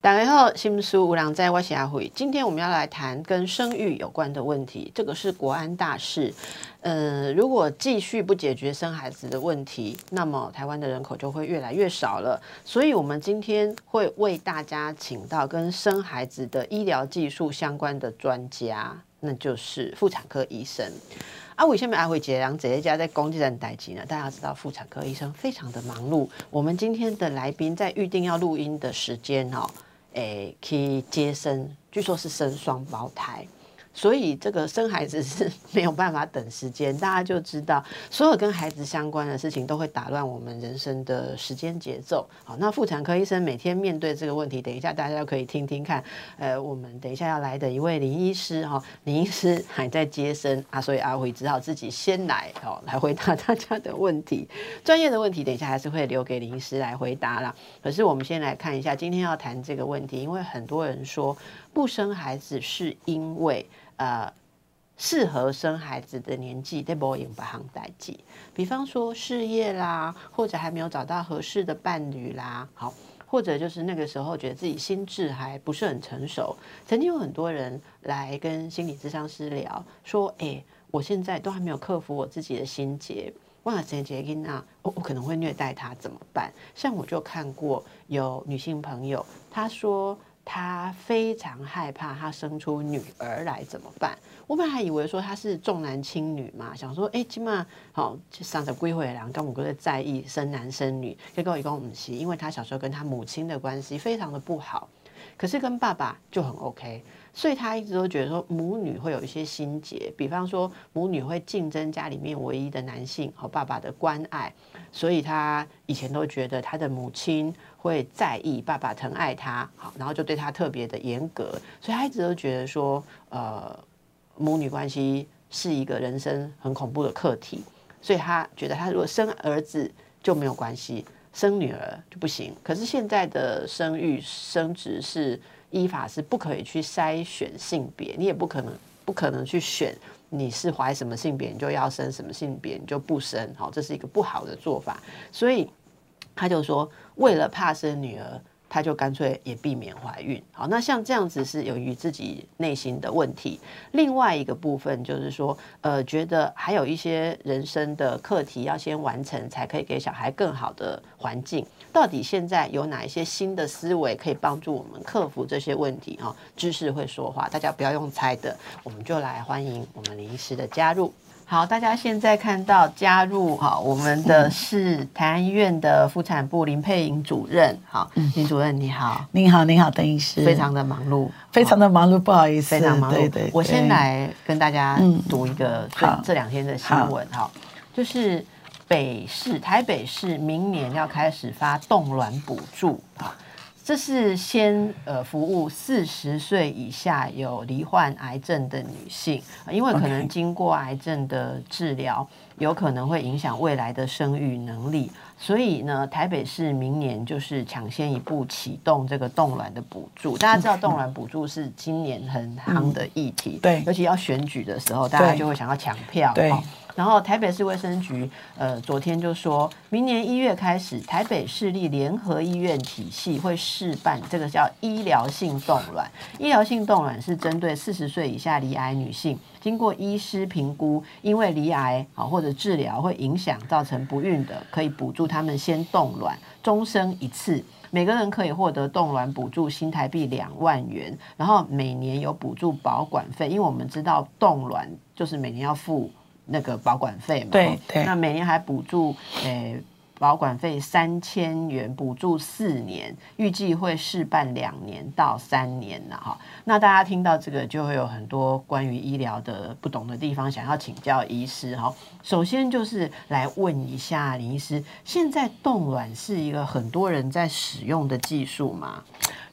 大家好，心思有人知，我是阿慧。今天我们要来谈跟生育有关的问题，这个是国安大事。呃，如果继续不解决生孩子的问题，那么台湾的人口就会越来越少了。所以，我们今天会为大家请到跟生孩子的医疗技术相关的专家，那就是妇产科医生。阿伟。下面阿慧姐两姐姐家在公鸡人待机呢？大家知道妇产科医生非常的忙碌。我们今天的来宾在预定要录音的时间哦，诶，可以接生，据说是生双胞胎。所以这个生孩子是 没有办法等时间，大家就知道所有跟孩子相关的事情都会打乱我们人生的时间节奏。好，那妇产科医生每天面对这个问题，等一下大家可以听听看。呃，我们等一下要来的一位林医师哈，林医师还在接生啊，所以阿辉只好自己先来哦，来回答 大家的问题。专业的问题等一下还是会留给林医师来回答啦。可是我们先来看一下今天要谈这个问题，因为很多人说不生孩子是因为。呃，适合生孩子的年纪，得不用不行代际，比方说事业啦，或者还没有找到合适的伴侣啦，好，或者就是那个时候觉得自己心智还不是很成熟。曾经有很多人来跟心理咨商师聊，说：“哎，我现在都还没有克服我自己的心结，哇，这杰金啊，我我可能会虐待他，怎么办？”像我就看过有女性朋友，她说。他非常害怕，他生出女儿来怎么办？我本来还以为说他是重男轻女嘛，想说，哎，起码好上着归回来，跟我哥在在意生男生女，跟我一公母亲，因为他小时候跟他母亲的关系非常的不好，可是跟爸爸就很 OK，所以他一直都觉得说母女会有一些心结，比方说母女会竞争家里面唯一的男性和爸爸的关爱，所以他以前都觉得他的母亲。会在意爸爸疼爱他，好，然后就对他特别的严格，所以他一直都觉得说，呃，母女关系是一个人生很恐怖的课题，所以他觉得他如果生儿子就没有关系，生女儿就不行。可是现在的生育生殖是依法是不可以去筛选性别，你也不可能不可能去选你是怀什么性别你就要生什么性别你就不生，好，这是一个不好的做法，所以。他就说，为了怕生女儿，他就干脆也避免怀孕。好，那像这样子是由于自己内心的问题。另外一个部分就是说，呃，觉得还有一些人生的课题要先完成，才可以给小孩更好的环境。到底现在有哪一些新的思维可以帮助我们克服这些问题？哈，知识会说话，大家不要用猜的，我们就来欢迎我们林医师的加入。好，大家现在看到加入哈，我们的是台安医院的妇产部林佩莹主任。好，林主任你好，您好，您好，邓医师，非常的忙碌，非常的忙碌，不好意思，非常忙碌。对对，我先来跟大家读一个这这两天的新闻哈，就是北市台北市明年要开始发冻卵补助啊。这是先呃服务四十岁以下有罹患癌症的女性，因为可能经过癌症的治疗，有可能会影响未来的生育能力，所以呢，台北市明年就是抢先一步启动这个冻卵的补助。大家知道冻卵补助是今年很夯的议题，对，尤其要选举的时候，大家就会想要抢票，对。然后台北市卫生局，呃，昨天就说明年一月开始，台北市立联合医院体系会试办这个叫医疗性冻卵。医疗性冻卵是针对四十岁以下罹癌女性，经过医师评估，因为罹癌啊或者治疗会影响造成不孕的，可以补助他们先冻卵，终生一次，每个人可以获得冻卵补助新台币两万元，然后每年有补助保管费，因为我们知道冻卵就是每年要付。那个保管费嘛，对对，那每年还补助诶。保管费三千元，补助四年，预计会试办两年到三年了哈。那大家听到这个，就会有很多关于医疗的不懂的地方，想要请教医师哈。首先就是来问一下林医师，现在冻卵是一个很多人在使用的技术吗？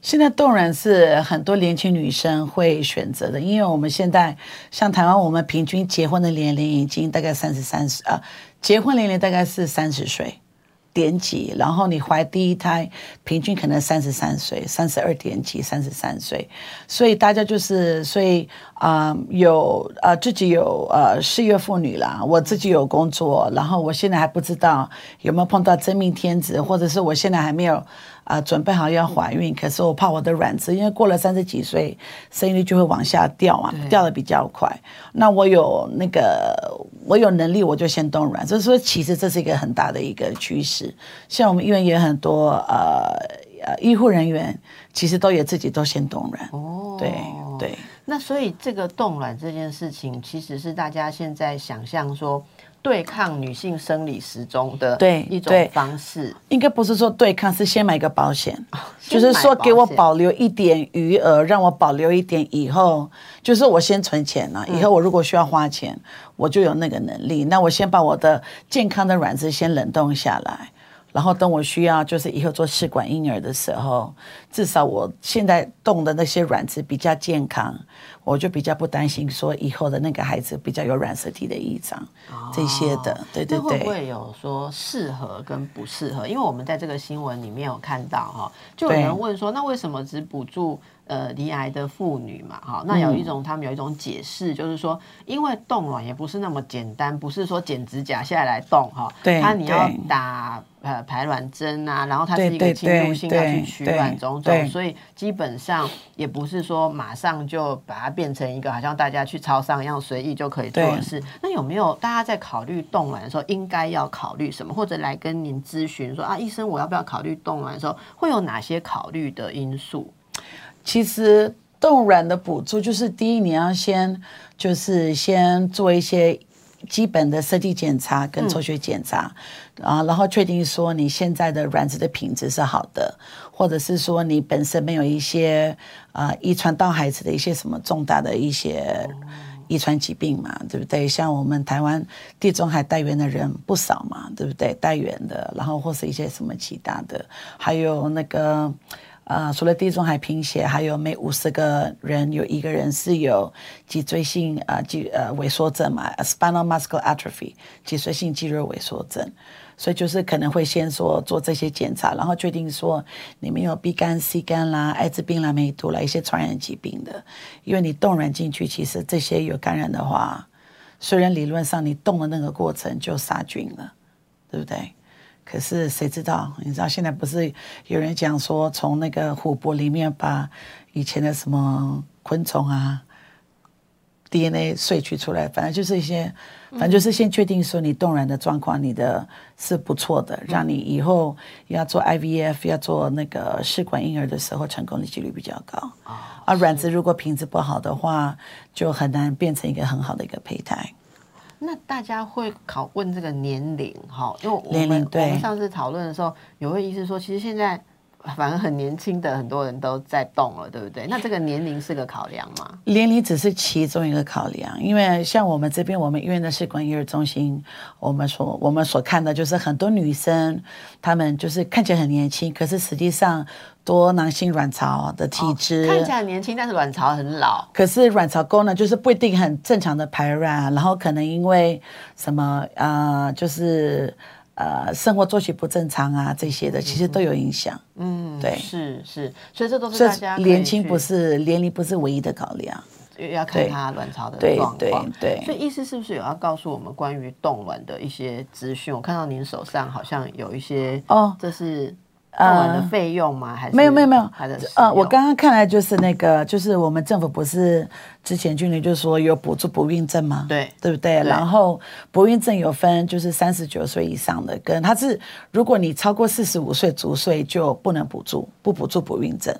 现在冻卵是很多年轻女生会选择的，因为我们现在像台湾，我们平均结婚的年龄已经大概三十三十啊，结婚年龄大概是三十岁。点几，然后你怀第一胎，平均可能三十三岁，三十二点几，三十三岁，所以大家就是，所以啊、有呃自己有呃事业妇女啦，我自己有工作，然后我现在还不知道有没有碰到真命天子，或者是我现在还没有啊、准备好要怀孕，可是我怕我的卵子，因为过了三十几岁，生育率就会往下掉啊，掉的比较快。那我有那个我有能力，我就先冻卵。所以说，其实这是一个很大的一个趋势。像我们医院也很多呃呃医护人员，其实都也自己都先冻卵。哦对对。那所以这个冻卵这件事情，其实是大家现在想象说对抗女性生理时钟的对一种方式。应该不是说对抗，是先买个保险，先 就是说给我保留一点余额，让我保留一点以后，就是我先存钱了、嗯以后我如果需要花钱，我就有那个能力。那我先把我的健康的卵子先冷冻下来。然后等我需要，就是以后做试管婴儿的时候，至少我现在动的那些卵子比较健康，我就比较不担心说以后的那个孩子比较有染色体的异常、这些的。对对对会不对。会有说适合跟不适合？因为我们在这个新闻里面有看到哈，就有人问说，那为什么只补助呃离癌的妇女嘛？哈，那有一种、他们有一种解释，就是说，因为冻卵也不是那么简单，不是说剪指甲下来冻哈，对它你要打呃排卵针啊，然后它是一个侵入性要去取卵种对种，所以基本上也不是说马上就把它变成一个好像大家去超商一样随意就可以做的事。那有没有大家在考虑冻卵的时候应该要考虑什么，或者来跟您咨询说啊，医生我要不要考虑冻卵的时候会有哪些考虑的因素？其实冻卵的补助就是第一，你要先就是先做一些基本的身体检查跟抽血检查，啊、然后确定说你现在的卵子的品质是好的，或者是说你本身没有一些啊遗传到孩子的一些什么重大的一些。遗传疾病嘛，对不对？像我们台湾地中海带源的人不少嘛，对不对？带源的，然后或是一些什么其他的，还有那个呃，除了地中海贫血，还有每五十个人有一个人是有脊椎性呃肌呃萎缩症嘛，spinal muscular atrophy，脊髓性肌肉萎缩症。所以就是可能会先说做这些检查，然后确定说你没有 B 肝、C 肝啦、艾滋病啦、梅毒啦一些传染疾病的，因为你冻卵进去，其实这些有感染的话，虽然理论上你冻的那个过程就杀菌了，对不对？可是谁知道？你知道现在不是有人讲说，从那个湖泊里面把以前的什么昆虫啊 DNA 萃取出来，反正就是一些，反正就是先确定说你冻卵的状况，你的是不错的，让你以后要做 IVF 要做那个试管婴儿的时候，成功的几率比较高。啊，卵子如果品质不好的话，就很难变成一个很好的一个胚胎。那大家会考问这个年龄哈，因为我们我们上次讨论的时候，有位医师说，其实现在反而很年轻的很多人都在动了，对不对？那这个年龄是个考量吗？年龄只是其中一个考量，因为像我们这边，我们医院的试管婴儿中心，我们所我们所看的就是很多女生，她们就是看起来很年轻，可是实际上多囊性卵巢的体质，哦看起来年轻，但是卵巢很老。可是卵巢功能就是不一定很正常的排卵，然后可能因为什么呃，就是呃生活作息不正常啊这些的，其实都有影响。嗯，对是是，所以这都是大家年轻不是年龄不是唯一的考量。要看对他卵巢的对状况。对对所以意思是不是有要告诉我们关于冻卵的一些资讯？我看到您手上好像有一些哦这是冻卵的费用吗？还是没有没有没有它的使呃，我刚刚看来就是那个，就是我们政府不是之前去年就说有补助不孕症吗？对对不对？对然后不孕症有分，就是三十九岁以上的，跟他是如果你超过四十五岁足岁就不能补助，不补助不孕症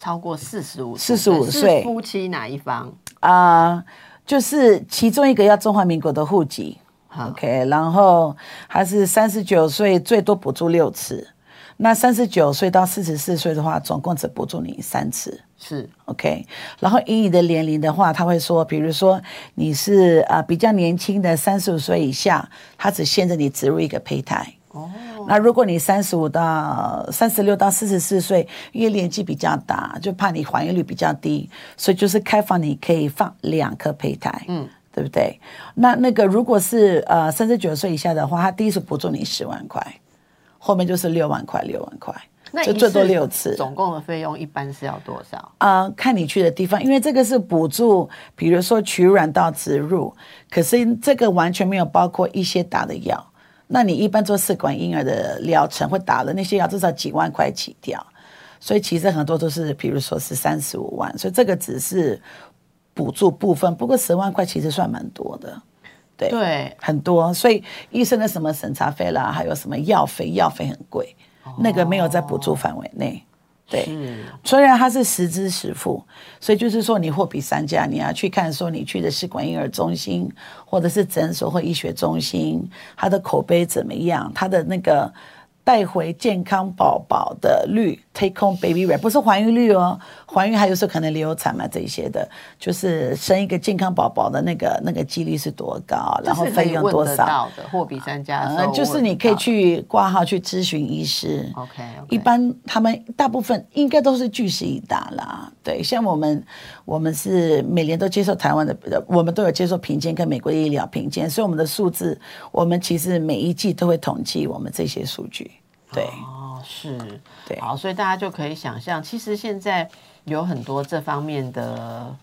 超过四十五四十五岁夫妻哪一方？啊、就是其中一个要中华民国的户籍好，OK，然后还是三十九岁最多补助六次，那三十九岁到四十四岁的话，总共只补助你三次。是 OK，然后以你的年龄的话，他会说，比如说你是啊、呃比较年轻的三十五岁以下，他只限制你植入一个胚胎。哦，那如果你三十五到三十六到四十四岁，因为年纪比较大，就怕你怀孕率比较低，所以就是开放你可以放两颗胚胎，嗯，对不对？那那个如果是呃三十九岁以下的话，他第一次补助你十万块。后面就是六万块，六万块，就最多六次。总共的费用一般是要多少？啊、看你去的地方，因为这个是补助，比如说取卵到植入，可是这个完全没有包括一些打的药。那你一般做试管婴儿的疗程会打的那些药，至少几万块起掉，所以其实很多都是，比如说是三十五万，所以这个只是补助部分，不过十万块其实算蛮多的，对，对，很多，所以医生的什么审查费啦，还有什么药费，药费很贵，那个没有在补助范围内，对。是。虽然它是实支实付，所以就是说你货比三家，你要去看说你去的试管婴儿中心，或者是诊所或医学中心，它的口碑怎么样，它的那个带回健康宝宝的率，take home baby rate 不是怀孕率哦，怀孕还有时候可能流产嘛这一些的，就是生一个健康宝宝的那个那个几率是多高，然后费用多少？到的，货比三家就是你可以去挂号去咨询医师。OK，一般他们大部分应该都是据实以答啦。对，像我们，我们是每年都接受台湾的，呃我们都有接受评鉴跟美国的医疗评鉴，所以我们的数字，我们其实每一季都会统计我们这些数据。对，哦，是，对好，所以大家就可以想象，其实现在有很多这方面的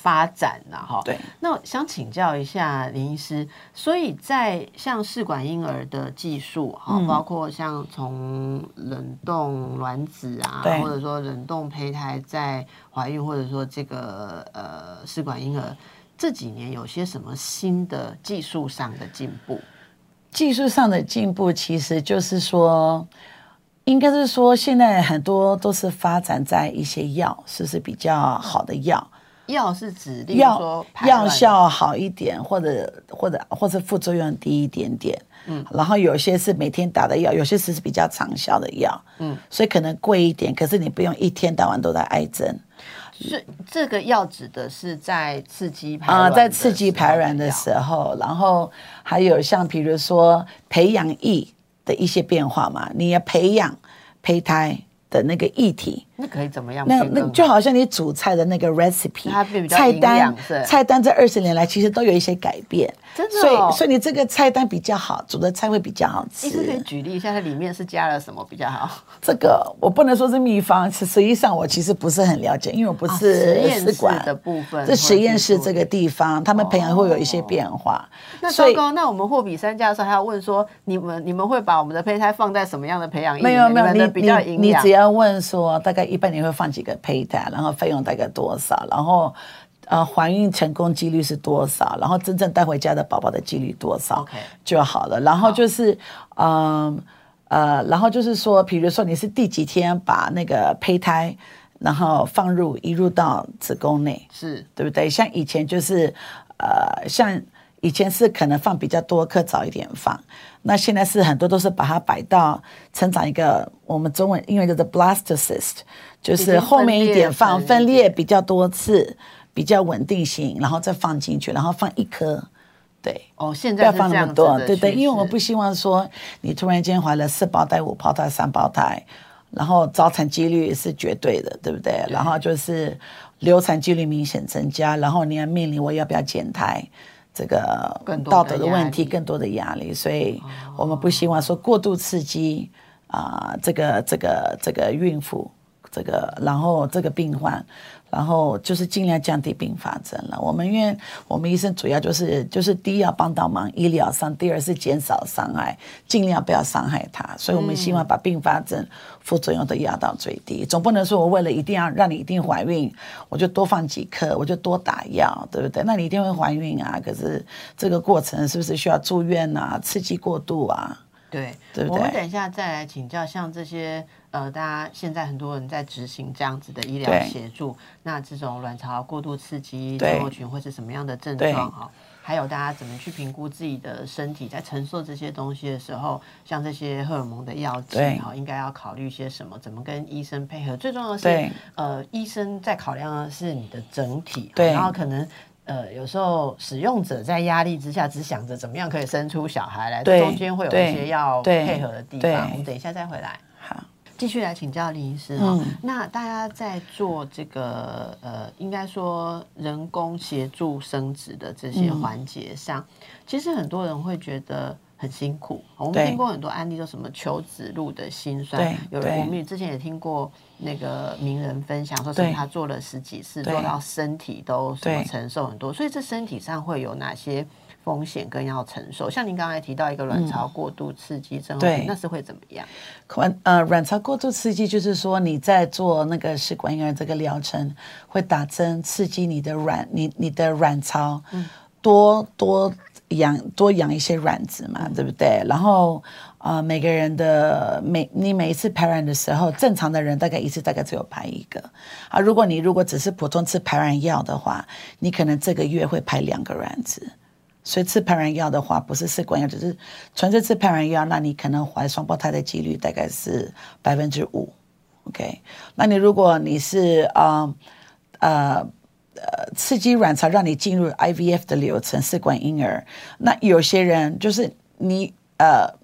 发展呐，哈。对。那我想请教一下林医师，所以在像试管婴儿的技术哈，嗯包括像从冷冻卵子啊，或者说冷冻胚胎在怀孕，或者说这个呃试管婴儿。这几年有些什么新的技术上的进步？技术上的进步其实就是说，应该是说现在很多都是发展在一些药，是不是比较好的药？药是指，药药效好一点，或者或者或者副作用低一点点。嗯，然后有些是每天打的药，有些是比较长效的药。嗯，所以可能贵一点，可是你不用一天到晚都在挨针是这个药指的是在刺激排啊、卵的在刺激排卵的候时候，然后还有像比如说培养液的一些变化嘛，你要培养胚胎的那个议题。那可以怎么样那？那就好像你煮菜的那个 recipe，菜单菜单这二十年来其实都有一些改变，真的哦所以所以你这个菜单比较好，煮的菜会比较好吃。你可以。举例一下，它里面是加了什么比较好？这个我不能说是秘方，实实际上我其实不是很了解，因为我不啊实是验室试管的部分这实验室这个地方，他们培养会有一些变化，那所以糟糕，那我们货比三家的时候还要问说，你们你们会把我们的胚胎放在什么样的培养液？没有没有，你比较营养你你只。要问说大概一般你会放几个胚胎，然后费用大概多少，然后呃怀孕成功几率是多少，然后真正带回家的宝宝的几率多少就好了。然后就是嗯呃然后就是说，比如说你是第几天把那个胚胎然后放入移入到子宫内，是对不对？像以前就是，呃，像以前是可能放比较多颗，早一点放。那现在是很多都是把它摆到成长一个我们中文英文叫做 blastocyst，就是后面一点放分裂比较多次，比较稳定性，然后再放进去，然后放一颗，对。哦，现在不要放那么多，对对，因为我们不希望说你突然间怀了四胞胎、五胞胎、三胞胎，然后早产几率是绝对的，对不对？然后就是流产几率明显增加，然后你要面临我要不要减胎。这个道德的问题，更多的压力，所以我们不希望说过度刺激啊、这个这个这个孕妇，这个然后这个病患，然后就是尽量降低并发症了。我们因为我们医生主要就是就是第一要帮到忙医疗上，第二是减少伤害，尽量不要伤害他。所以我们希望把并发症、副作用都压到最低。总不能说我为了一定要让你一定怀孕，我就多放几颗，我就多打药，对不对？那你一定会怀孕啊，可是这个过程是不是需要住院啊？刺激过度啊？对，对不对我们等一下再来请教，像这些呃，大家现在很多人在执行这样子的医疗协助，那这种卵巢过度刺激对症候群会是什么样的症状哈？还有大家怎么去评估自己的身体在承受这些东西的时候，像这些荷尔蒙的药剂对哈，应该要考虑些什么？怎么跟医生配合？最重要的是，呃，医生在考量的是你的整体，对然后可能。呃，有时候使用者在压力之下，只想着怎么样可以生出小孩来，中间会有一些要配合的地方。我们等一下再回来，好，继续来请教林医师哈。嗯那大家在做这个呃，应该说人工协助生殖的这些环节上，其实很多人会觉得很辛苦。我们对听过很多案例，就什么求子路的辛酸对。有人我们也之前也听过那个名人分享说，什么他做了十几次，对做到身体都什么承受很多，所以这身体上会有哪些？风险更要承受，像您刚才提到一个卵巢过度刺激症候群，对那是会怎么样？卵呃卵巢过度刺激，就是说你在做那个试管婴儿这个疗程，会打针刺激你的卵，你你的卵巢多多养多养一些卵子嘛，对不对？然后呃每个人的每你每一次排卵的时候，正常的人大概一次大概只有排一个啊。如果你如果只是普通吃排卵药的话，你可能这个月会排两个卵子。所以吃排卵药的话，不是试管药，只是纯粹吃排卵药，那你可能怀双胞胎的几率大概是百分之五。OK，那你如果你是啊呃呃刺激卵巢让你进入 IVF 的流程，试管婴儿，那有些人就是你呃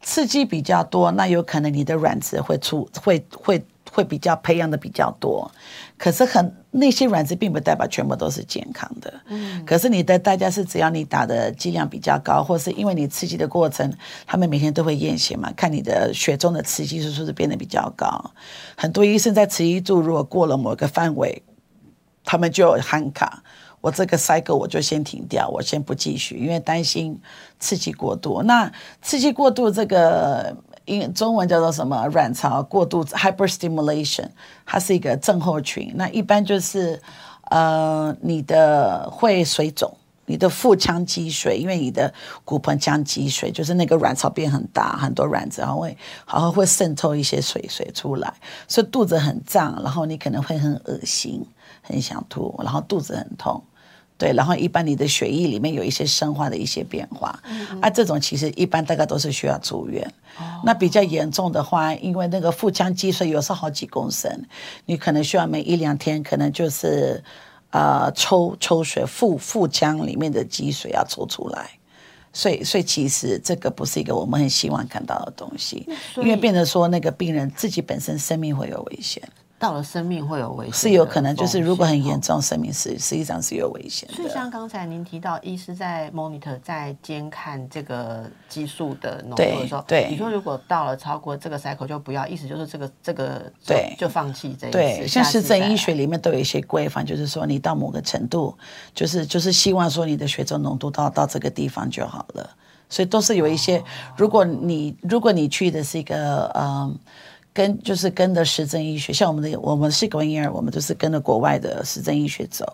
刺激比较多，那有可能你的卵子会出会会会比较培养的比较多，可是很那些卵子并不代表全部都是健康的。嗯，可是你的代价是只要你打的剂量比较高，或是因为你刺激的过程，他们每天都会验血嘛，看你的血中的雌激素是不是变得比较高。很多医生在雌激素如果过了某个范围，他们就有喊卡。我这个 cycle 我就先停掉，我先不继续，因为担心刺激过度。那刺激过度这个英中文叫做什么？卵巢过度 hyperstimulation，它是一个症候群。那一般就是呃，你的会水肿。你的腹腔积水，因为你的骨盆腔积水，就是那个卵巢变很大，很多卵子，然后会，然后会渗透一些水水出来，所以肚子很胀，然后你可能会很恶心，很想吐，然后肚子很痛。对，然后一般你的血液里面有一些生化的一些变化，啊，这种其实一般大概都是需要住院。那比较严重的话，因为那个腹腔积水有时候好几公升，你可能需要每一两天，可能就是呃抽抽水，腹腹腔里面的积水要抽出来。所以，所以其实这个不是一个我们很希望看到的东西，因为变得说那个病人自己本身生命会有危险。到了生命会有危险，是有可能，就是如果很严重。生命是实际上是有危险的。所以像刚才您提到，医师在 monitor 在监看这个激素的浓度的时候，对对你说如果到了超过这个 cycle 就不要，意思就是这个这个就对就放弃这一次。对，像下次实证再来医学里面都有一些规范，就是说你到某个程度，就是就是希望说你的血中浓度到到这个地方就好了。所以都是有一些，如果你如果你去的是一个嗯。跟就是跟着实证医学，像我们的我们是管婴儿，我们就是跟着国外的实证医学走，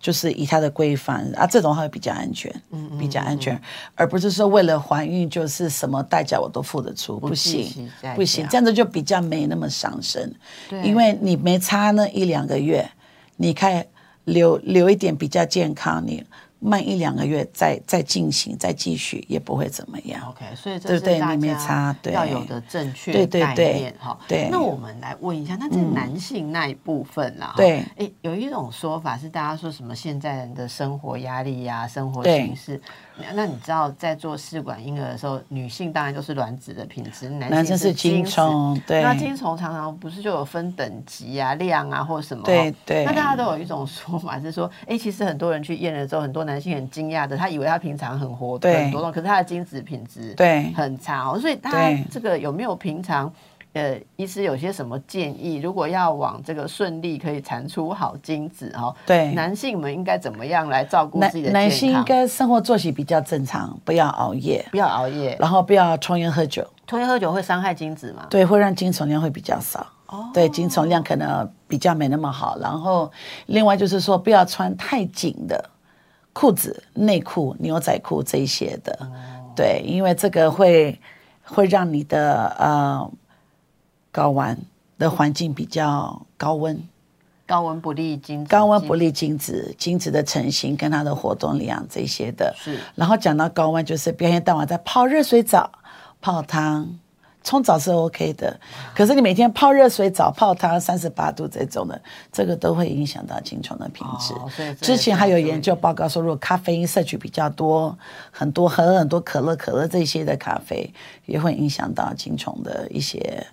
就是以它的规范啊，这种会比较安全，嗯，比较安全，而不是说为了怀孕就是什么代价我都付得出，不行，不行，价这样子就比较没那么伤身，对。因为你没差那一两个月，你看留留一点比较健康，你慢一两个月再再进行再继续也不会怎么样。OK，所以这对是大家要有的正确对对概对念哈。对那我们来问一下，那在男性那一部分啦，哈对哎，有一种说法是大家说什么现在人的生活压力呀、生活形式。那那你知道在做试管婴儿的时候，女性当然就是卵子的品质，男男性是精子虫对那精虫常常不是就有分等级啊、量啊或什么？对对那大家都有一种说法 是说，哎，其实很多人去验了之后，很多男性很惊讶的，他以为他平常很活对很多动，可是他的精子品质对很差哦。所以大家这个有没有平常？呃，医师有些什么建议？如果要往这个顺利可以产出好精子哦，对男性们应该怎么样来照顾自己的男男？性应该生活作息比较正常，不要熬夜，不要熬夜，然后不要抽烟喝酒，抽烟喝酒会伤害精子吗？对，会让精虫量会比较少。哦对，精虫量可能比较没那么好。然后另外就是说，不要穿太紧的裤子、内裤、牛仔裤这一些的。哦对，因为这个会会让你的呃睾丸的环境比较高温。高温不利精子，高温不利精子，精子的成型跟它的活动量这些的。是然后讲到高温，就是白天到晚在泡热水澡、泡汤、冲澡是 OK 的，可是你每天泡热水澡、泡汤三十八度这种的，这个都会影响到精虫的品质。之前还有研究报告说，如果咖啡因摄取比较多，很多喝很多可乐、可乐这些的咖啡，也会影响到精虫的一些。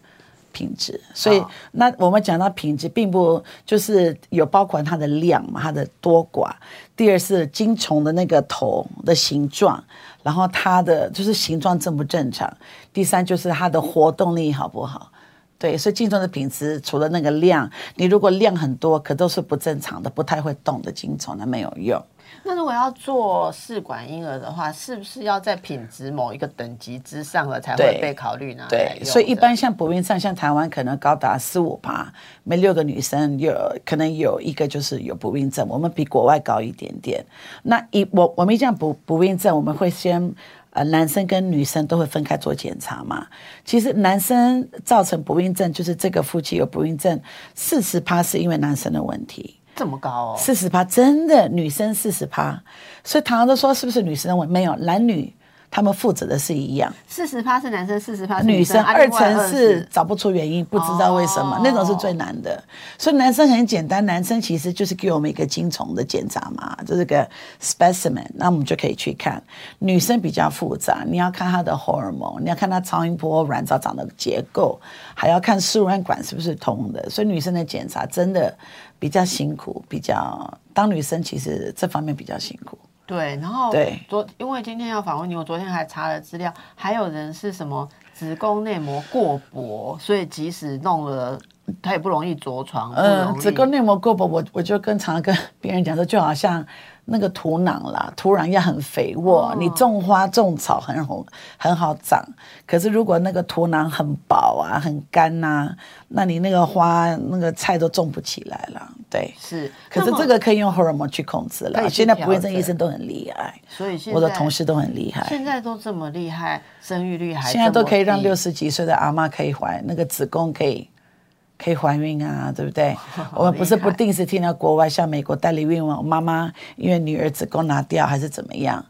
品质。所以那我们讲到品质，并不就是有包括它的量嘛，它的多寡。第二是精虫的那个头的形状，然后它的就是形状正不正常。第三就是它的活动力好不好。对，所以精虫的品质除了那个量，你如果量很多，可都是不正常的，不太会动的精虫，那没有用。那如果要做试管婴儿的话，是不是要在品质某一个等级之上了才会被考虑呢？对，所以一般像不孕症，像台湾可能高达四五趴，每六个女生有可能有一个就是有不孕症，我们比国外高一点点。那一我我们讲不不孕症，我们会先。呃，男生跟女生都会分开做检查嘛。其实男生造成不孕症，就是这个夫妻有不孕症，四十趴是因为男生的问题。这么高哦？四十趴真的，女生四十趴，所以常常都说是不是女生的问？没有，男女。他们负责的是一样，四十趴是男生，四十趴女生，二层是找不出原因，不知道为什么，那种是最难的。所以男生很简单，男生其实就是给我们一个精虫的检查嘛，就是个 specimen，那我们就可以去看。女生比较复杂，你要看她的荷尔蒙，你要看她超音波卵巢长的结构，还要看输卵管是不是通的。所以女生的检查真的比较辛苦，比较当女生其实这方面比较辛苦。对，然后对昨因为今天要访问你，我昨天还查了资料，还有人是什么子宫内膜过薄，所以即使弄了，他也不容易着床。嗯，子宫内膜过薄，我我就跟常常跟别人讲说，就好像。那个土壤啦，土壤要很肥沃，你种花种草很好很好长。可是如果那个土壤很薄啊，很干呐，那你那个花那个菜都种不起来了。对，是。可是这个可以用荷尔蒙去控制了。现在不孕症医生都很厉害，所以我的同事都很厉害。现在都这么厉害，生育率还现在都可以让六十几岁的阿妈可以怀那个子宫可以。可以怀孕啊，对不对？我们不是不定时听到国外像美国代理孕我妈妈因为女儿子宫拿掉还是怎么样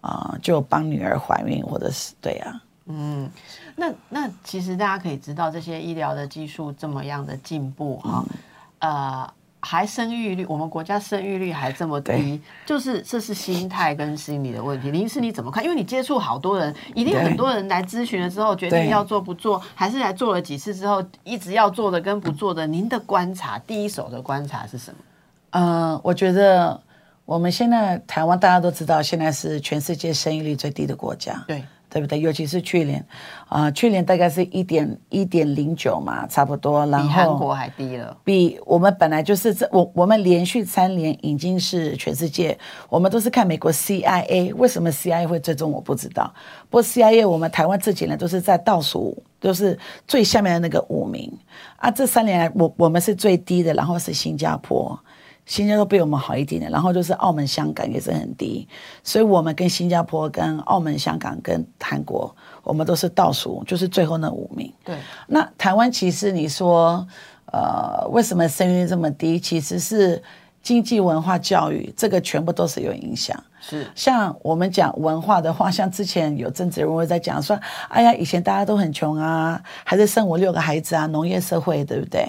啊，就帮女儿怀孕或者是对啊。嗯，那那其实大家可以知道这些医疗的技术这么样的进步哈，呃。还生育率，我们国家生育率还这么低，就是这是心态跟心理的问题。林医师你怎么看？因为你接触好多人，一定很多人来咨询了之后，决定要做不做，还是来做了几次之后，一直要做的跟不做的，您的观察，第一手的观察是什么？嗯，我觉得我们现在台湾大家都知道，现在是全世界生育率最低的国家。对。对不对？尤其是去年，啊，去年大概是一点一点零九嘛，差不多。然后比韩国还低了。比我们本来就是这，我我们连续三年已经是全世界，我们都是看美国 CIA，为什么 CIA 会追踪我不知道。不过 CIA 我们台湾这几年都是在倒数，都是最下面的那个五名啊。这三年来，我我们是最低的，然后是新加坡。新加坡比我们好一点点，然后就是澳门、香港也是很低，所以我们跟新加坡、跟澳门、香港、跟韩国，我们都是倒数，就是最后那五名。对，那台湾其实你说，呃，为什么生育率这么低？其实是经济、文化、教育，这个全部都是有影响。是，像我们讲文化的话，像之前有政治人物在讲说，哎呀，以前大家都很穷啊，还是生我六个孩子啊，农业社会，对不对？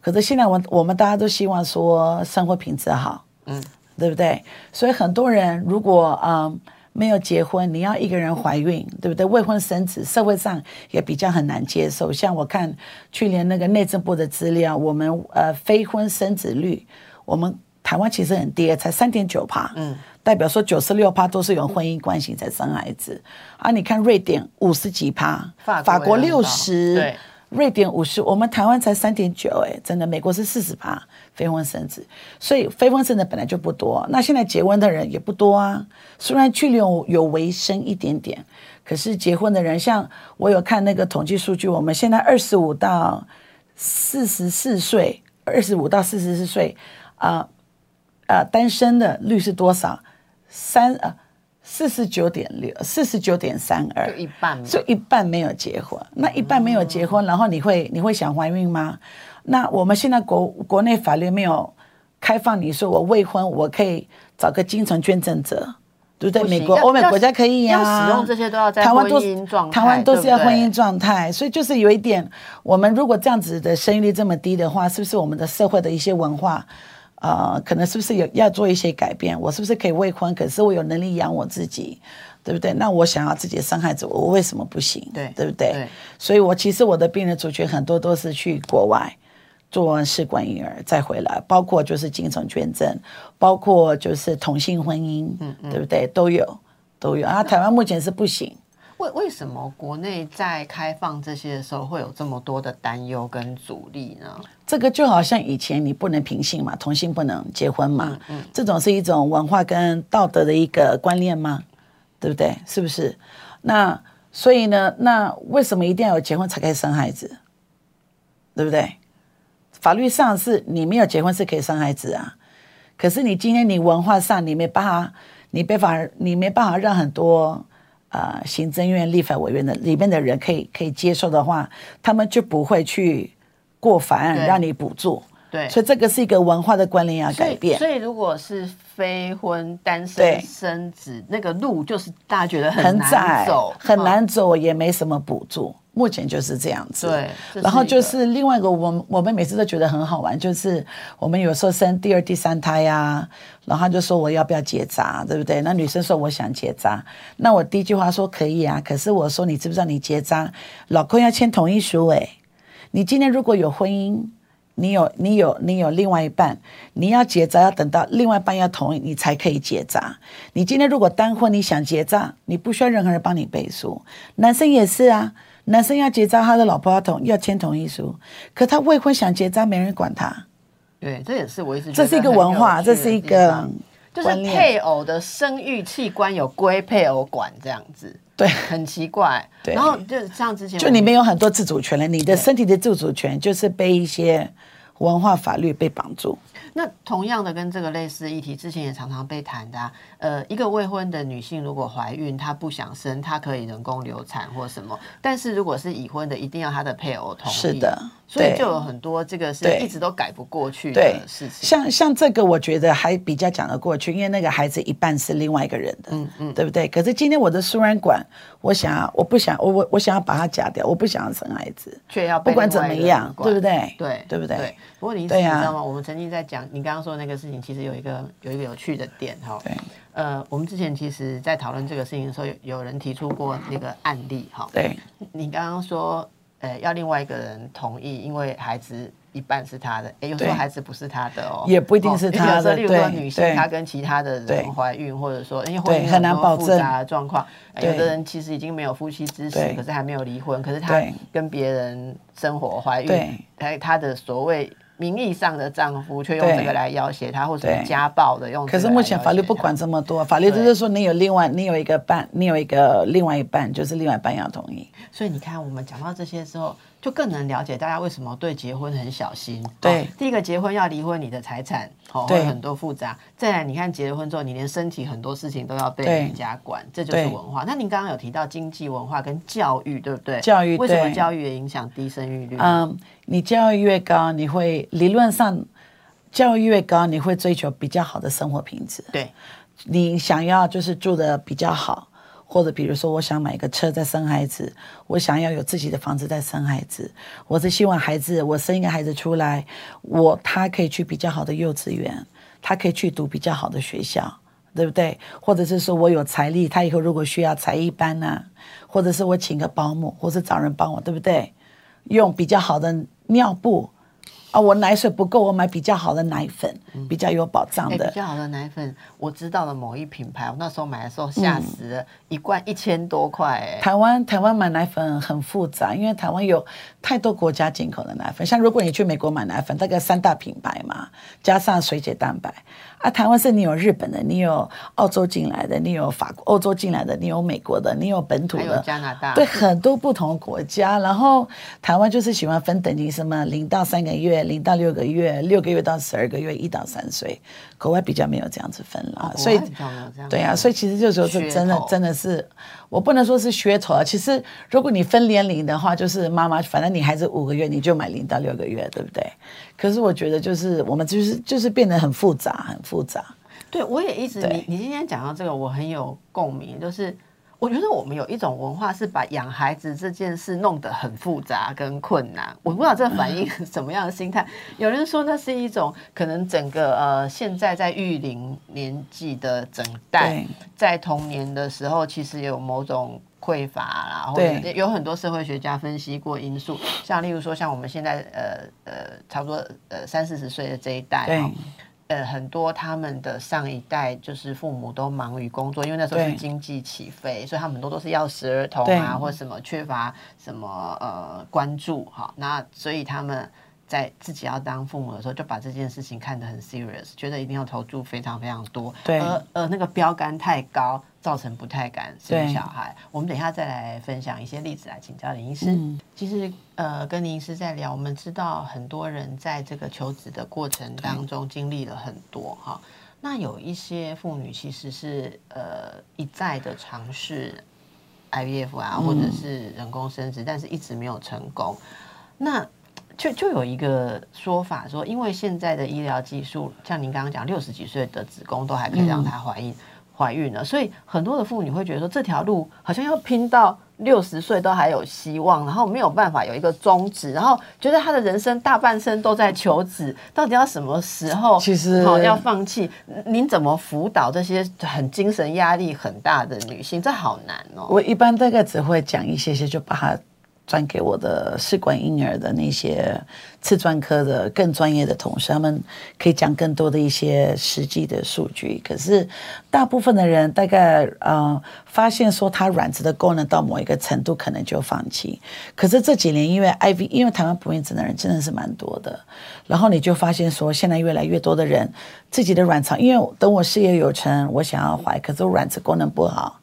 可是现在我我们大家都希望说生活品质好，嗯，对不对？所以很多人如果嗯没有结婚，你要一个人怀孕，对不对？未婚生子，社会上也比较很难接受。像我看去年那个内政部的资料，我们呃非婚生子率，我们台湾其实很低，才三点九趴，嗯，代表说九十六趴都是有婚姻关系才生孩子。啊，你看瑞典五十几趴，法国六十，瑞典五十，我们台湾才三点九，哎，真的，美国是四十趴，非婚生子，所以非婚生的本来就不多，那现在结婚的人也不多啊。虽然去年有有微升一点点，可是结婚的人，像我有看那个统计数据，我们现在二十五到四十四岁，二十五到四十四岁，啊啊，单身的率是多少？三呃。四十九点六，四十九点三二，就一半，就一半没有结婚。那一半没有结婚，然后你会你会想怀孕吗？那我们现在国国内法律没有开放，你说我未婚，我可以找个精神捐赠者，对不对？美国、欧美国家可以呀。使用这些都要在婚姻状态，台湾都是要婚姻状态，所以就是有一点，我们如果这样子的生育率这么低的话，是不是我们的社会的一些文化？呃，可能是不是有要做一些改变？我是不是可以未婚，可是我有能力养我自己，对不对？那我想要自己生孩子，我为什么不行？对对不对？对所以我其实我的病人族群很多都是去国外做完试管婴儿再回来，包括就是精神捐赠，包括就是同性婚姻，嗯对不对？都有都有啊。台湾目前是不行。为为什么国内在开放这些的时候会有这么多的担忧跟阻力呢？这个就好像以前你不能平性嘛，同性不能结婚嘛，嗯这种是一种文化跟道德的一个观念吗？对不对？是不是？那所以呢，那为什么一定要有结婚才可以生孩子？对不对？法律上是你没有结婚是可以生孩子啊，可是你今天你文化上你没办法，你没法你没办法让很多呃行政院、立法委员的里面的人可以可以接受的话，他们就不会去过法案让你补助。对，所以这个是一个文化的观念要改变，所以如果是非婚单身生子，那个路就是大家觉得很难走，很嗯难走，也没什么补助。目前就是这样子。对然后就是另外一个，我们我们每次都觉得很好玩，就是我们有时候生第二、第三胎呀、然后他就说我要不要结扎，对不对？那女生说我想结扎，那我第一句话说可以啊，可是我说你知不知道你结扎，老公要签同意书诶。你今天如果有婚姻，你有你有你有另外一半，你要结扎要等到另外一半要同意，你才可以结扎。你今天如果单婚，你想结扎，你不需要任何人帮你背书。男生也是啊，男生要结扎，他的老婆要同要签同意书，可他未婚想结扎，没人管他。对，这也是我一直觉得这是一个文化，这是一地个就是配偶的生育器官有归配偶管这样子，对。很奇怪。对然后就像之前就你没有很多自主权了，你的身体的自主权就是被一些文化法律被绑住。那同样的跟这个类似的议题，之前也常常被谈的、啊。呃，一个未婚的女性如果怀孕，她不想生，她可以人工流产或什么。但是如果是已婚的，一定要她的配偶同意。是的对所以就有很多这个是一直都改不过去的事情。像像这个，我觉得还比较讲得过去，因为那个孩子一半是另外一个人的，嗯嗯，对不对？可是今天我的输卵管，我想要，我不想，我我我想要把它夹掉，我不想要生孩子，却要不管怎么样，对不对？对对不对？对。不过你你知道吗？我们曾经在讲你刚刚说的那个事情，其实有一个有一个有趣的点哈。对呃，我们之前其实在讨论这个事情的时候，有有人提出过那个案例哈。对你刚刚说，呃，要另外一个人同意，因为孩子一半是他的，哎，有时候孩子不是他的哦，也不一定是他的哦有时候例如说女性她跟其他的人怀孕，或者说因为婚对姻很难保多复杂证的状况，有的人其实已经没有夫妻之实，可是还没有离婚，可是他跟别人生活怀孕对，他他的所谓。名义上的丈夫却用这个来要挟他，或者是家暴的用可是。目前法律不管这么多，法律就是说你有另外，你有一个伴，你有一个另外一半，就是另外一半要同意。所以你看，我们讲到这些之后，就更能了解大家为什么对结婚很小心。对哦第一个结婚要离婚，你的财产哦会很多复杂。再来，你看结了婚之后，你连身体很多事情都要被人家管，这就是文化。那您刚刚有提到经济文化跟教育，对不对？教育为什么教育也影响低生育率？嗯，你教育越高，你会理论上教育越高，你会追求比较好的生活品质。对，你想要就是住的比较好，或者比如说我想买个车再生孩子，我想要有自己的房子再生孩子，我是希望孩子我生一个孩子出来，我他可以去比较好的幼稚园，他可以去读比较好的学校。对不对？或者是说我有财力，他以后如果需要才艺班呐、或者是我请个保姆，或是找人帮我，对不对？用比较好的尿布啊，我奶水不够，我买比较好的奶粉，比较有保障哎，的比。较好的奶粉，我知道了某一品牌，我那时候买的时候吓死了，一罐一千多块，哎，台湾台湾买奶粉很复杂，因为台湾有太多国家进口的奶粉。像如果你去美国买奶粉，大概三大品牌嘛，加上水解蛋白。啊，台湾是你有日本的，你有澳洲进来的，你有法国、欧洲进来的，你有美国的，你有本土的，加拿大，对，很多不同国家。然后台湾就是喜欢分等级，什么零到三个月、零到六个月、六个月到十二个月、一到三岁，国外比较没有这样子分啦。国所以对啊，所以其实就是说是真的真的是，我不能说是噱头啊。其实如果你分年龄的话，就是妈妈，反正你孩子五个月，你就买零到六个月，对不对？可是我觉得就是我们就是就是变得很复杂，很复杂。对，我也一直对你你今天讲到这个，我很有共鸣，就是我觉得我们有一种文化是把养孩子这件事弄得很复杂跟困难。我不知道这反映什么样的心态。有人说那是一种可能整个呃现在在育龄年纪的整代，在童年的时候其实有某种匮乏啦，或者有很多社会学家分析过因素，像例如说像我们现在呃呃差不多呃三四十岁的这一代。呃，很多他们的上一代就是父母都忙于工作，因为那时候是经济起飞，所以他们很多都是要食儿童啊，或什么缺乏什么呃关注哈，那所以他们。在自己要当父母的时候，就把这件事情看得很 serious，觉得一定要投注非常非常多。对，而而那个标杆太高，造成不太敢生小孩。我们等一下再来分享一些例子来请教林医师。其实呃，跟林医师在聊，我们知道很多人在这个求子的过程当中经历了很多哈。那有一些妇女其实是呃一再的尝试 IVF 啊，或者是人工生殖，但是一直没有成功。那就就有一个说法说，因为现在的医疗技术，像您刚刚讲，六十几岁的子宫都还可以让她怀孕，怀孕了，所以很多的妇女会觉得说，这条路好像要拼到六十岁都还有希望，然后没有办法有一个终止，然后觉得她的人生大半生都在求子，到底要什么时候其实要放弃？您怎么辅导这些很精神压力很大的女性？这好难哦。我一般大概只会讲一些些，就把它。转给我的试管婴儿的那些次专科的更专业的同事，他们可以讲更多的一些实际的数据。可是大部分的人大概呃发现说，他卵子的功能到某一个程度，可能就放弃。可是这几年因为 IV，因为台湾不孕症的人真的是蛮多的，然后你就发现说，现在越来越多的人自己的卵巢，因为等我事业有成，我想要怀，可是我卵子功能不好。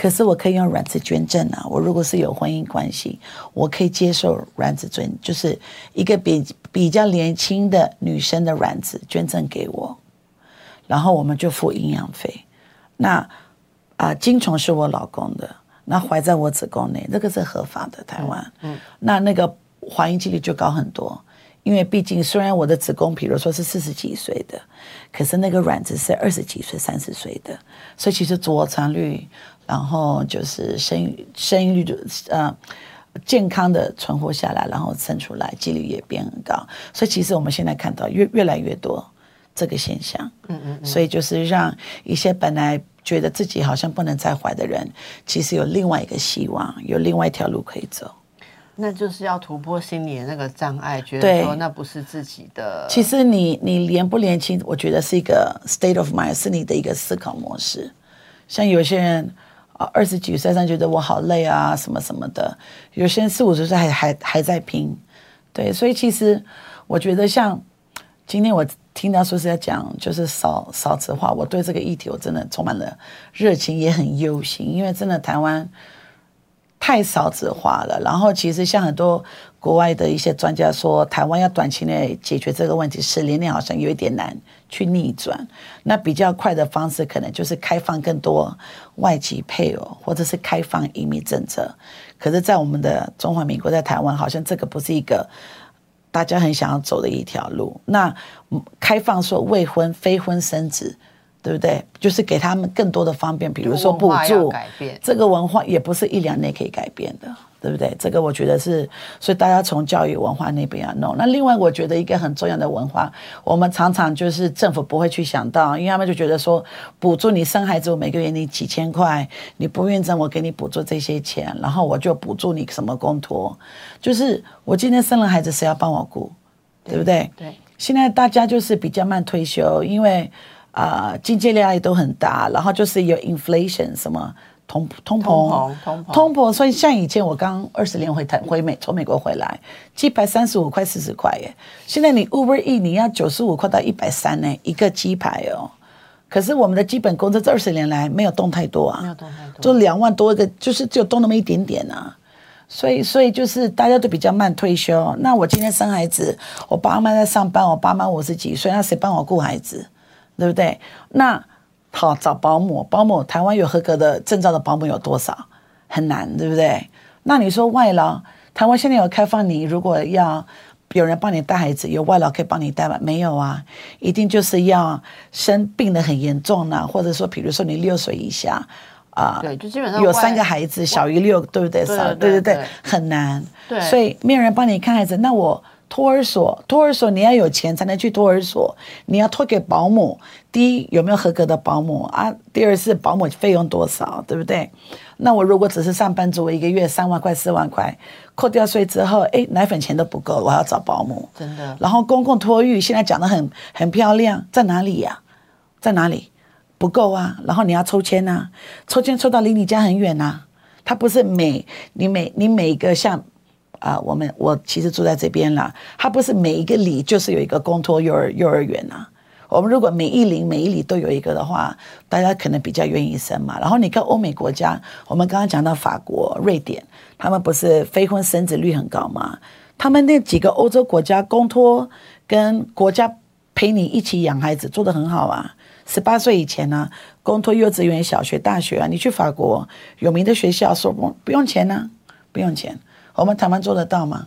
可是我可以用卵子捐赠啊！我如果是有婚姻关系，我可以接受卵子捐，就是一个比比较年轻的女生的卵子捐赠给我，然后我们就付营养费。那啊，精虫是我老公的，那怀在我子宫内，这个是合法的，台湾。嗯。那那个怀孕几率就高很多，因为毕竟虽然我的子宫，比如说是四十几岁的，可是那个卵子是二十几岁、三十岁的，所以其实着床率。然后就是生育生育率就呃健康的存活下来，然后生出来几率也变很高，所以其实我们现在看到越越来越多这个现象，嗯嗯，所以就是让一些本来觉得自己好像不能再怀的人，其实有另外一个希望，有另外一条路可以走，那就是要突破心理的那个障碍，觉得说那不是自己的。其实你你年不年轻，我觉得是一个 state of mind，是你的一个思考模式，像有些人。二十几岁，但觉得我好累啊，什么什么的。有些人四五十岁还还还在拼，对，所以其实我觉得，像今天我听到说是要讲就是少少子化，我对这个议题我真的充满了热情，也很忧心，因为真的台湾。太少子化了，然后其实像很多国外的一些专家说，台湾要短期内解决这个问题，十年内好像有一点难去逆转。那比较快的方式，可能就是开放更多外籍配偶，或者是开放移民政策。可是，在我们的中华民国，在台湾，好像这个不是一个大家很想要走的一条路。那开放说未婚、非婚生子。对不对？就是给他们更多的方便，比如说补助。这个文化也不是一两年可以改变的，对不对？这个我觉得是，所以大家从教育文化那边要弄。那另外，我觉得一个很重要的文化，我们常常就是政府不会去想到，因为他们就觉得说，补助你生孩子，我每个月你几千块，你不孕症我给你补助这些钱，然后我就补助你什么公托，就是我今天生了孩子，谁要帮我顾，对不对？对。现在大家就是比较慢退休，因为。啊，经济压力都很大，然后就是有 inflation 什么通通膨。通膨通膨，所以像以前我刚二十年回台回美从美国回来，鸡排三十五块四十块耶，现在你 Uber E 你要九十五块到一百三呢一个鸡排哦，可是我们的基本工资这二十年来没有动太多啊，没有动太多，就两万多一个，就是只有动那么一点点啊，所以所以就是大家都比较慢退休，那我今天生孩子，我爸妈在上班，我爸妈五十几岁，那谁帮我顾孩子？对不对？那好找保姆，保姆台湾有合格的证照的保姆有多少？很难，对不对？那你说外劳，台湾现在有开放，你如果要有人帮你带孩子，有外劳可以帮你带吗？没有啊，一定就是要生病的很严重呢，或者说，比如说你六岁以下，啊，对，就基本上有三个孩子，小于六，对不对？少，对对对，很难。对所以没有人帮你看孩子，那我托儿所，托儿所你要有钱才能去托儿所，你要托给保姆。第一有没有合格的保姆啊？第二是保姆费用多少，对不对？那我如果只是上班族，我一个月三万块、四万块，扣掉税之后，哎，奶粉钱都不够，我还要找保姆。真的然后公共托育现在讲的很很漂亮，在哪里呀、在哪里？不够啊，然后你要抽签呐、抽签抽到离你家很远呐、它不是每你每你每一个像啊、我们我其实住在这边啦，它不是每一个里就是有一个公托幼儿幼儿园呐、我们如果每一邻每一里都有一个的话，大家可能比较愿意生嘛。然后你看欧美国家，我们刚刚讲到法国、瑞典，他们不是非婚生子率很高吗？他们那几个欧洲国家公托跟国家陪你一起养孩子做得很好啊。十八岁以前呢、公托幼稚园、小学、大学啊，你去法国有名的学校，说不不用钱呢、不用钱。我们台湾做得到吗？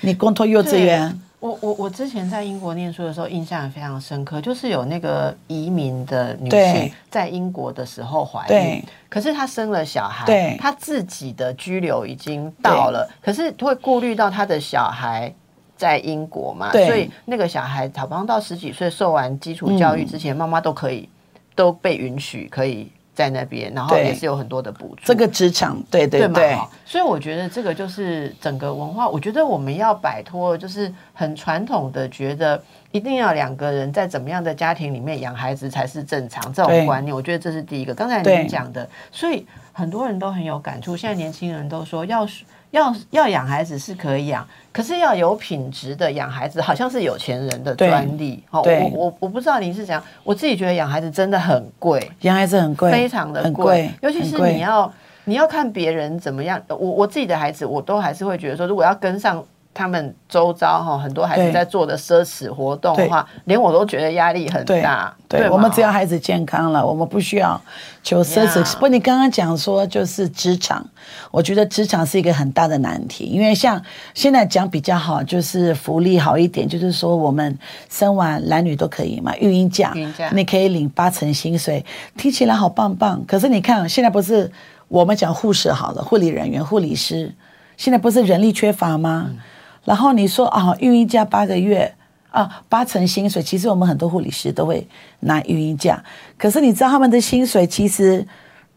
你公托幼稚园，我我我之前在英国念书的时候，印象也非常深刻，就是有那个移民的女性在英国的时候怀孕，可是她生了小孩，她自己的居留已经到了，可是会顾虑到她的小孩。在英国嘛，所以那个小孩好像到十几岁受完基础教育之前，妈妈都可以都被允许可以在那边，然后也是有很多的补助。这个职场，对对对所以我觉得这个就是整个文化，我觉得我们要摆脱就是很传统的觉得一定要两个人在怎么样的家庭里面养孩子才是正常这种观念，我觉得这是第一个。刚才对您讲的，所以很多人都很有感触。现在年轻人都说要要要养孩子是可以养，可是要有品质的养孩子，好像是有钱人的对专利。哦，我我我不知道您是怎样，我自己觉得养孩子真的很贵。养孩子很贵，非常的贵，，尤其是你要你要看别人怎么样。我我自己的孩子，我都还是会觉得说，如果要跟上他们周遭哈很多孩子在做的奢侈活动的话，连我都觉得压力很大。对，嘛我们只要孩子健康了，我们不需要求奢侈。不，你刚刚讲说就是职场，我觉得职场是一个很大的难题，因为像现在讲比较好，就是福利好一点，就是说我们生完男女都可以嘛，育婴假，育婴假你可以领八成薪水，听起来好棒棒。可是你看现在不是我们讲护士好了，护理人员、护理师，现在不是人力缺乏吗？然后你说啊，育婴假八个月啊，八成薪水，其实我们很多护理师都会拿育婴假，可是你知道他们的薪水其实。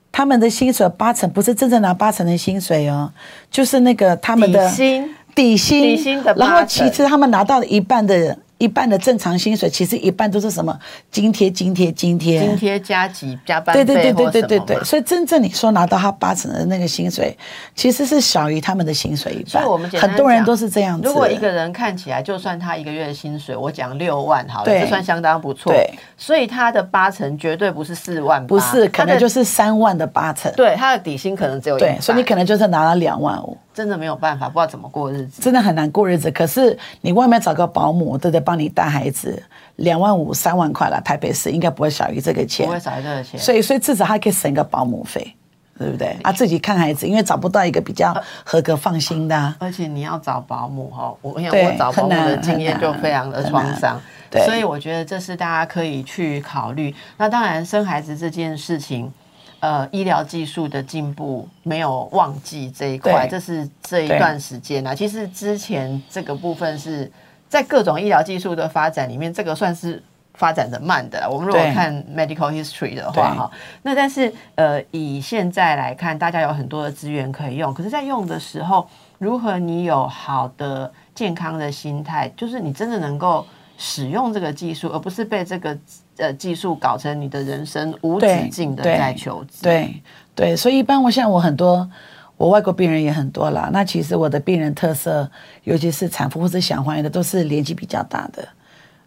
他们的薪水八成不是真正拿八成的薪水哦，就是那个他们的底薪底薪，底薪的然后其实他们拿到一半的一半的正常薪水，其实一半都是什么津贴、津贴、津贴、津贴加急加班费对对对对或对对对，所以真正你说拿到他八成的那个薪水，其实是小于他们的薪水一半。所以我们很多人都是这样子。如果一个人看起来，就算他一个月的薪水，我讲六万好了，对这算相当不错。对，所以他的八成绝对不是四万八，不是，可能就是三万的八成。对他的底薪可能只有一对，半所以你可能就是拿了两万五，真的没有办法，不知道怎么过日子。真的很难过日子。可是你外面找个保姆，对不对？帮你带孩子，两万五、三万块了，台北市应该不会少于这个钱不。会少于这个钱，所以，所以至少还可以省个保姆费，对不对？啊，自己看孩子，因为找不到一个比较合格放心的啊、而且你要找保姆哈，我因对为我找保姆的经验就非常的创伤，对所以我觉得这是大家可以去考虑。那当然，生孩子这件事情。呃，医疗技术的进步没有忘记这一块，对。这是这一段时间啊。其实之前这个部分是在各种医疗技术的发展里面，这个算是发展的慢的啦。我们如果看 medical history 的对。话，哈，那但是呃，以现在来看，大家有很多的资源可以用，可是，在用的时候，如何你有好的健康的心态，就是你真的能够使用这个技术，而不是被这个呃技术搞成你的人生无止境的在求知。对对，所以一般我像我很多，我外国病人也很多啦。那其实我的病人特色，尤其是产妇或者想怀孕的，都是年纪比较大的。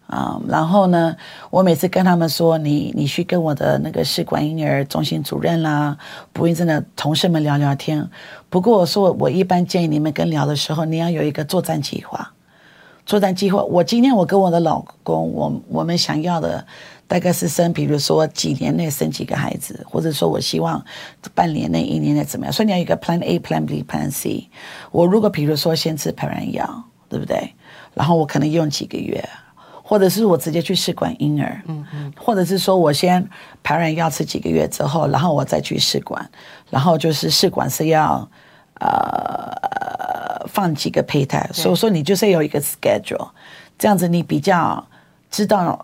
啊、然后呢，我每次跟他们说，你你去跟我的那个试管婴儿中心主任啦、不孕症的同事们聊聊天。不过我说，我一般建议你们跟聊的时候，你要有一个作战计划。作战计划，我今天我跟我的老公，我我们想要的大概是生，比如说几年内生几个孩子，或者说我希望半年内、一年内怎么样？所以你要有一个 Plan A、Plan B、Plan C。我如果比如说先吃排卵药，对不对？然后我可能用几个月，或者是我直接去试管婴儿，嗯嗯，或者是说我先排卵药吃几个月之后，然后我再去试管，然后就是试管是要呃放几个胚胎，所以说你就是有一个 schedule，这样子你比较知道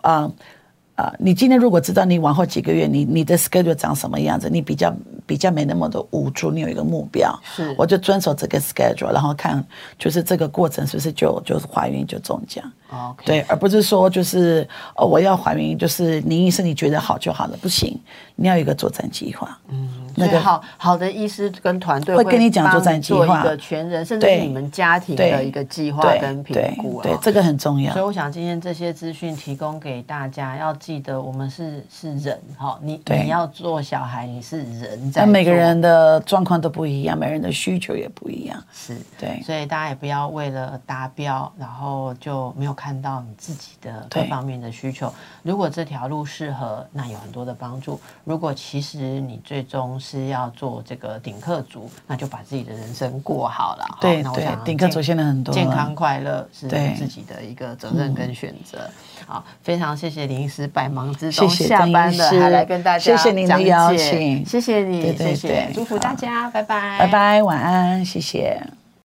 啊。啊，你今天如果知道你往后几个月，你你的 schedule 长什么样子，你比较比较没那么多无助，你有一个目标，是，我就遵守这个 schedule，然后看就是这个过程是不是就就是怀孕就中奖，OK，对，而不是说就是哦我要怀孕就是你医生你觉得好就好了，不行，你要有一个作战计划，嗯，那个好好的医师跟团队会跟你讲作战计划，一个全人甚至是你们家庭的一个计划跟评估，对，这个很重要。所以我想今天这些资讯提供给大家要。记得我们是是人哈，你你要做小孩，你是人，在每个人的状况都不一样，每个人的需求也不一样，是对，所以大家也不要为了达标，然后就没有看到你自己的各方面的需求。如果这条路适合，那有很多的帮助；如果其实你最终是要做这个顶客族，那就把自己的人生过好了。对对，顶客族现在很多，健康快乐是自己的一个责任跟选择。好，非常谢谢林医师百忙之中下班了还来跟大家谢谢您的邀请，谢谢你，谢谢，祝福大家，拜拜，拜拜，晚安，谢谢。